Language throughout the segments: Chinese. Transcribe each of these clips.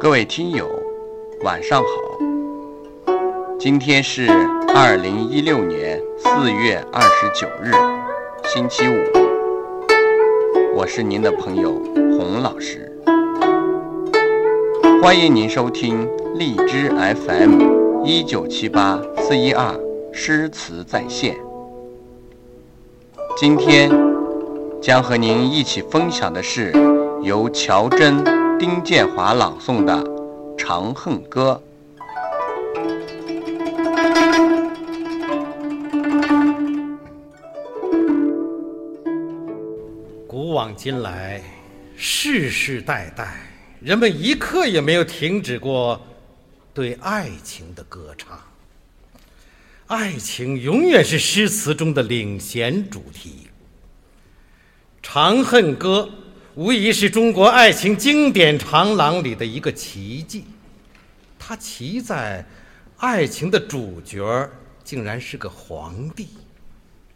各位听友，晚上好。今天是二零一六年四月二十九日，星期五。我是您的朋友洪老师，欢迎您收听荔枝 FM 一九七八四一二诗词在线。今天将和您一起分享的是由乔真、丁建华朗诵的《长恨歌》。古往今来，世世代代，人们一刻也没有停止过对爱情的歌唱。爱情永远是诗词中的领衔主题。《长恨歌》无疑是中国爱情经典长廊里的一个奇迹。它奇在，爱情的主角竟然是个皇帝。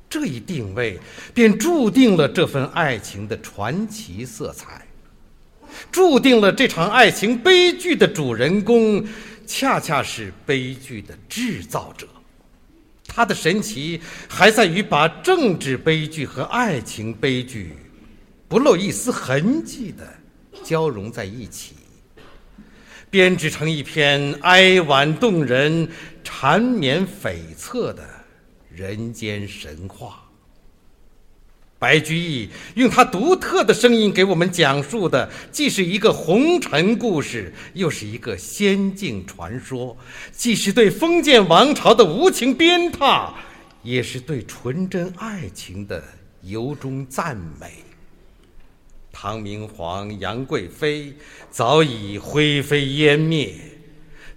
这一定位，便注定了这份爱情的传奇色彩，注定了这场爱情悲剧的主人公，恰恰是悲剧的制造者。他的神奇还在于把政治悲剧和爱情悲剧，不露一丝痕迹的交融在一起，编织成一篇哀婉动人、缠绵悱恻的。人间神话。白居易用他独特的声音给我们讲述的，既是一个红尘故事，又是一个仙境传说；既是对封建王朝的无情鞭挞，也是对纯真爱情的由衷赞美。唐明皇、杨贵妃早已灰飞烟灭。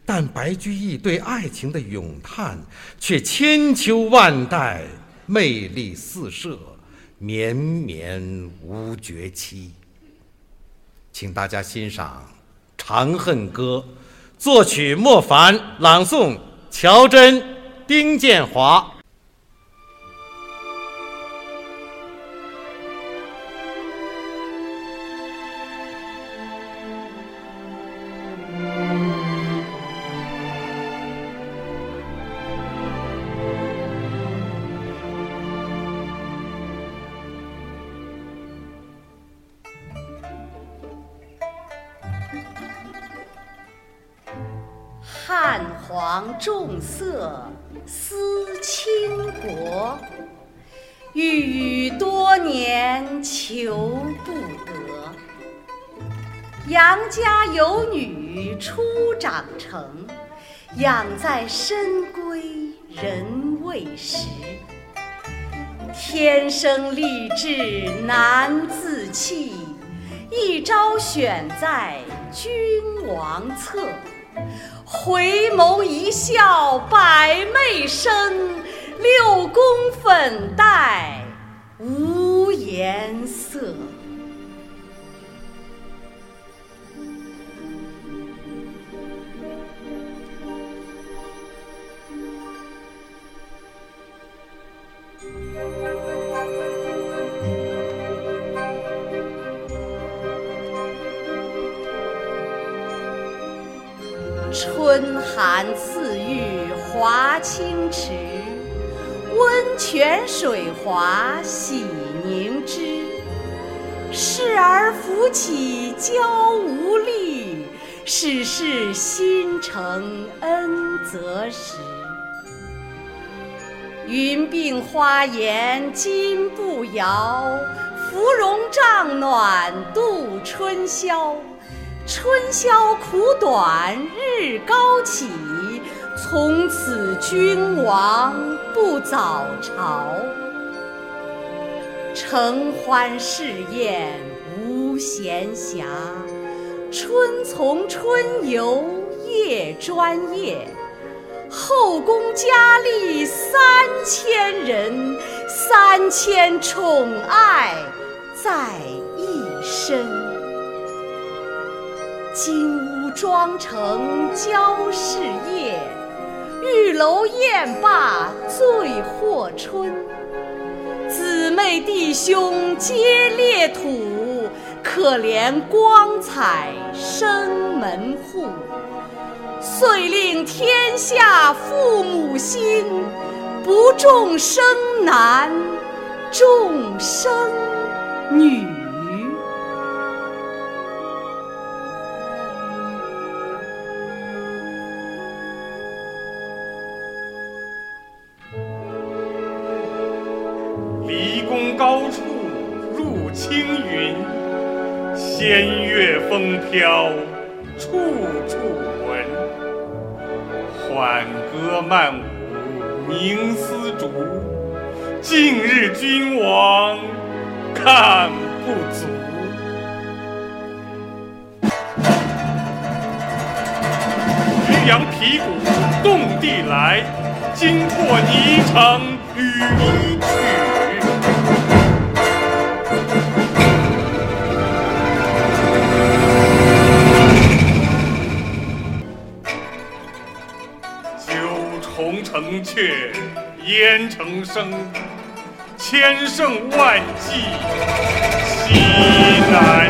但白居易对爱情的咏叹却千秋万代，魅力四射，绵绵无绝期。请大家欣赏《长恨歌》，作曲莫凡，朗诵乔真、丁建华。王重色思倾国，郁郁多年求不得。杨家有女初长成，养在深闺人未识。天生丽质难自弃，一朝选在君王侧。回眸一笑百媚生，六宫粉黛无颜色。始是新承恩泽时。云鬓花颜金步摇，芙蓉帐暖度春宵。春宵苦短日高起，从此君王不早朝。承欢侍宴无闲暇，春从春游夜专夜。后宫佳丽三千人，三千宠爱在一身。金屋妆成娇侍夜，玉楼宴罢醉或春。姊妹弟兄皆列土，可怜光彩生门户，遂令天下父母心，不重生男，重生女。离宫高处入青云，仙乐风飘处处闻。缓歌慢舞凝丝竹，近日君王看不足。渔阳鼙鼓动地来，惊破霓裳羽衣曲。重城阙烟成声，千胜万骑西南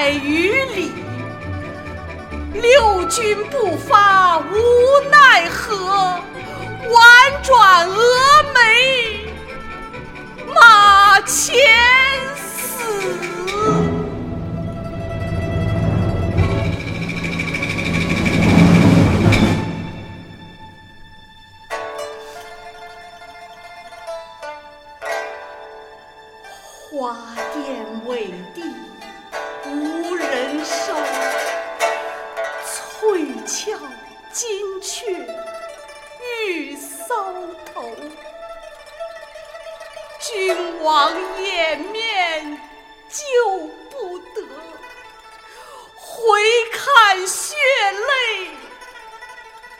百余里。六军不发无奈何，宛转蛾眉马前死。王掩面救不得，回看血泪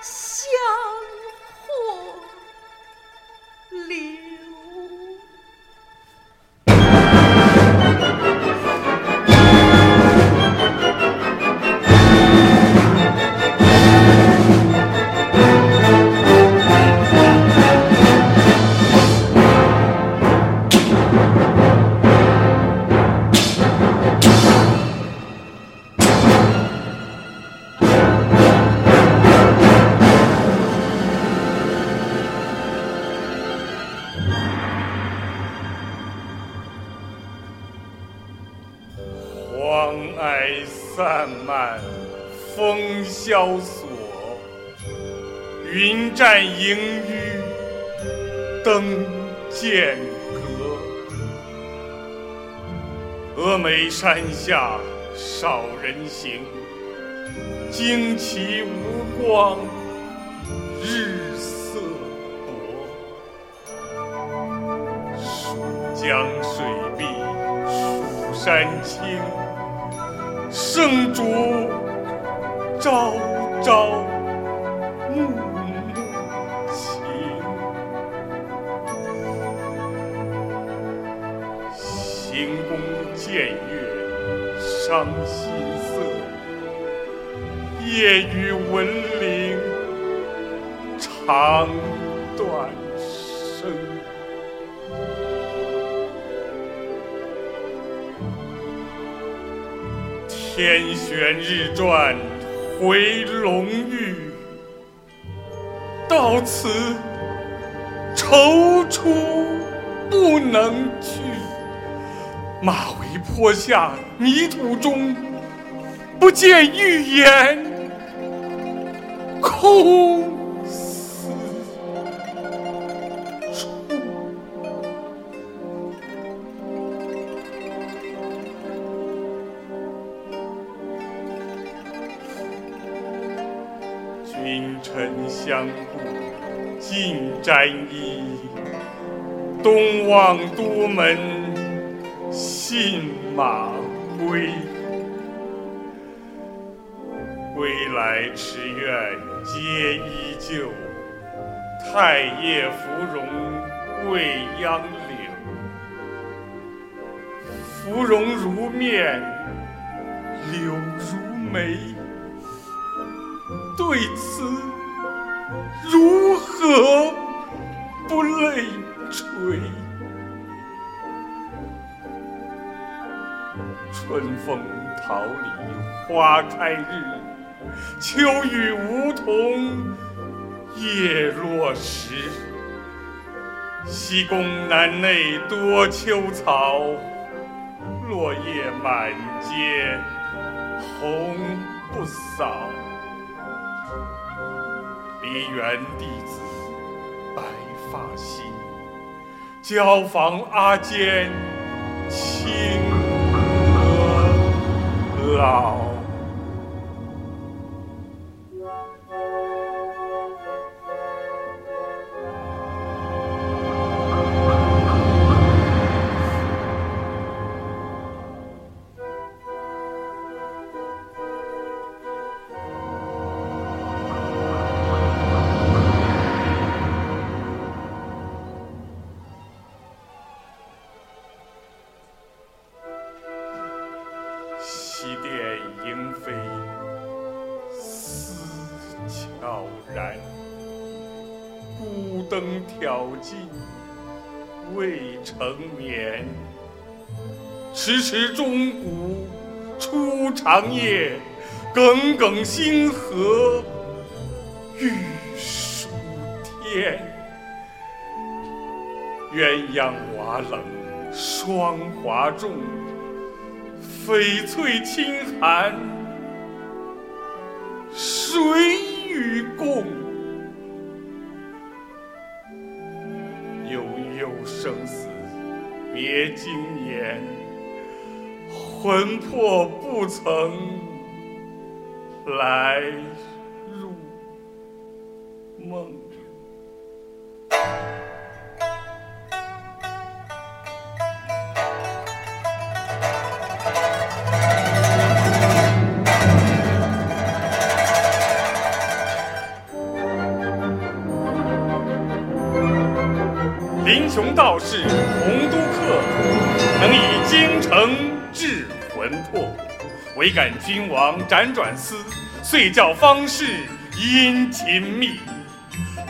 相和流。黄霭散漫风萧索，云栈萦纡灯渐隔。峨眉山下少人行，旌旗无光日色薄。蜀江水碧蜀山青。圣主朝朝暮暮情，行宫见月伤心色，夜雨闻铃肠断。天旋日转回龙驭，到此踌躇不能去。马嵬坡下泥土中，不见玉颜空相顾尽沾衣，东望都门信马归。归来池苑皆依旧，太液芙蓉未央柳。芙蓉如面，柳如眉，对此如何不泪垂？春风桃李花开日。秋雨梧桐叶落时，西宫南内多秋草，落叶满阶红不扫。梨园弟子白发新，椒房阿监青娥老。悄然，孤灯挑尽未成眠。迟迟钟鼓初长夜，耿耿星河欲曙天。鸳鸯瓦冷霜华重。翡翠清寒，谁与共？悠悠生死别经年，魂魄不曾来入梦。穷道士洪都客，能以京城治魂魄，唯感君王辗转思，遂教方士殷勤觅。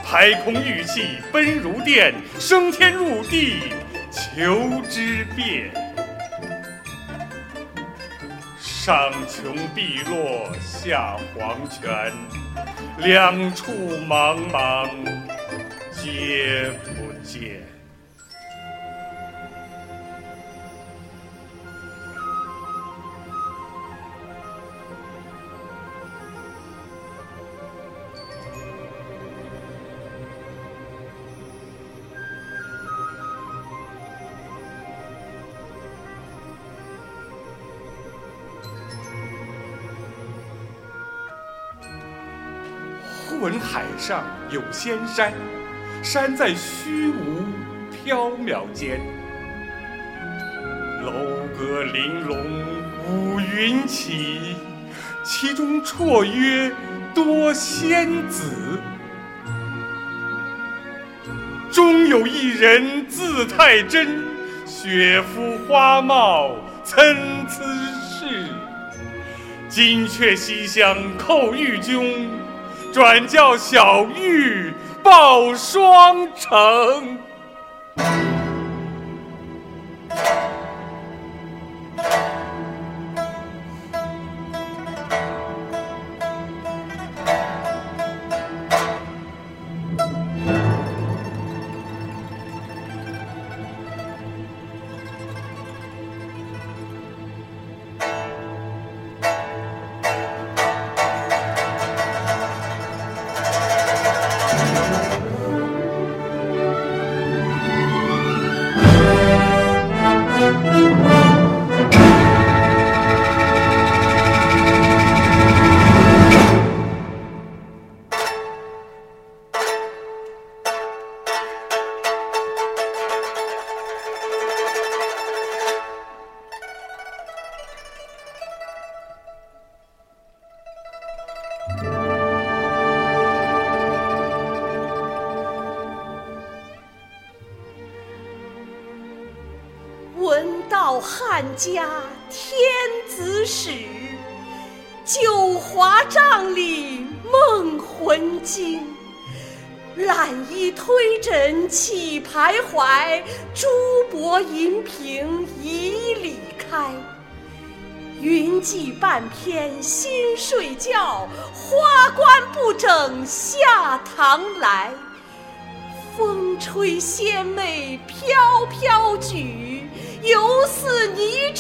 排空玉气奔如电，升天入地求之遍。上穷碧落下黄泉，两处茫茫皆不见。上有仙山，山在虚无缥缈间。楼阁玲珑五云起，其中绰约多仙子。中有一人字太真，雪肤花貌参差是。金阙西厢叩玉扃。转教小玉报双成。闻道汉家天子使九华帐里梦魂惊揽衣推枕起徘徊珠箔银屏迤逦开。云髻半偏新睡觉，花冠不整下堂来。风吹仙袂飘飘举，犹似霓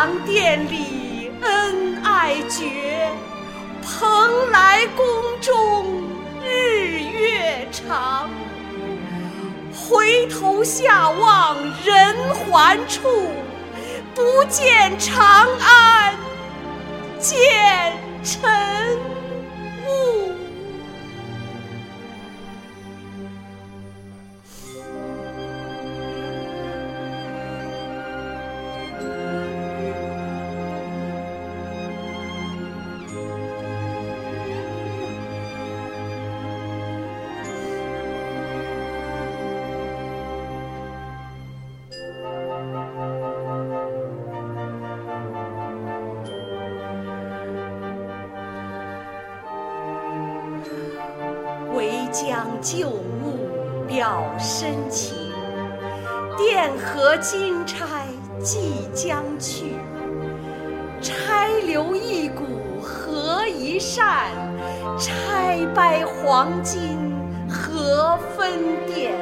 长殿里恩爱绝，蓬莱宫中日月长。回头下望人寰处，不见长安，见尘将旧物表深情，钿合金钗即将去。钗留一股合一扇，钗掰黄金何分店？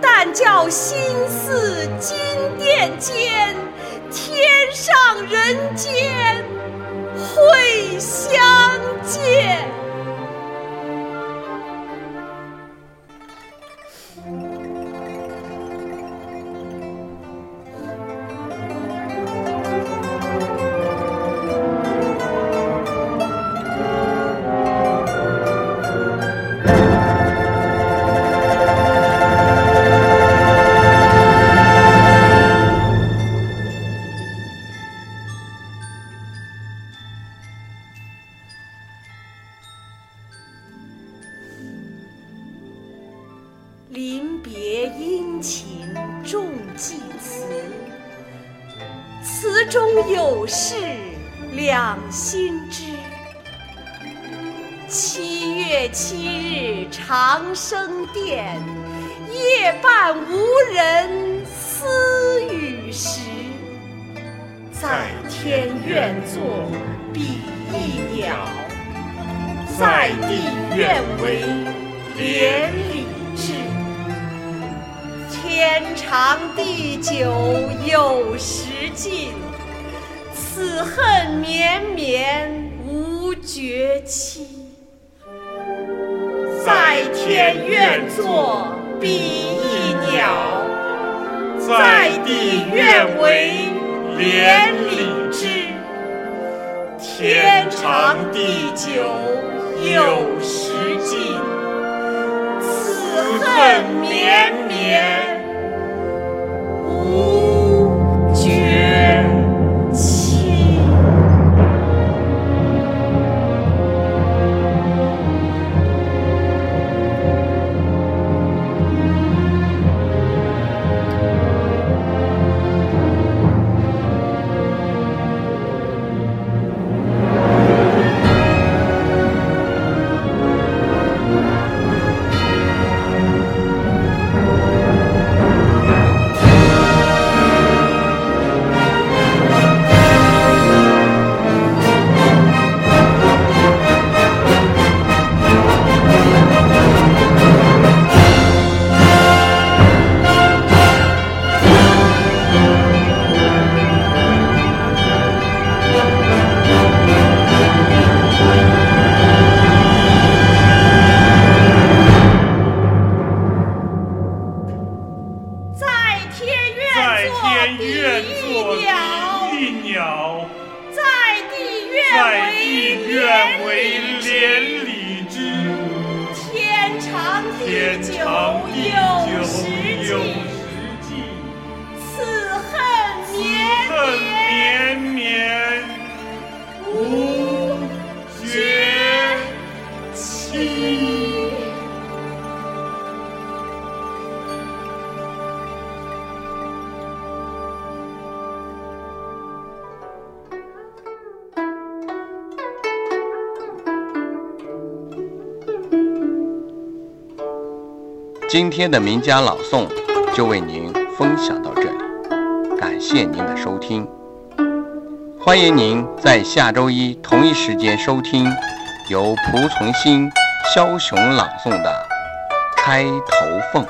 但教心似金殿间，天上人间会相临别殷勤重寄词，词中有事两心知。七月七日长生殿，夜半无人私语时。在天愿作比翼鸟，在地愿为连理。天长地久有时尽，此恨绵绵无绝期。在天愿作比翼鸟，在地愿为连理枝。天长地久有时尽，此恨绵绵天愿地一鸟在地愿为连理枝天长地久有时尽此恨绵绵绵绵无今天的名家朗诵就为您分享到这里，感谢您的收听。欢迎您在下周一同一时间收听由蒲存昕、肖雄朗诵的《开头凤》。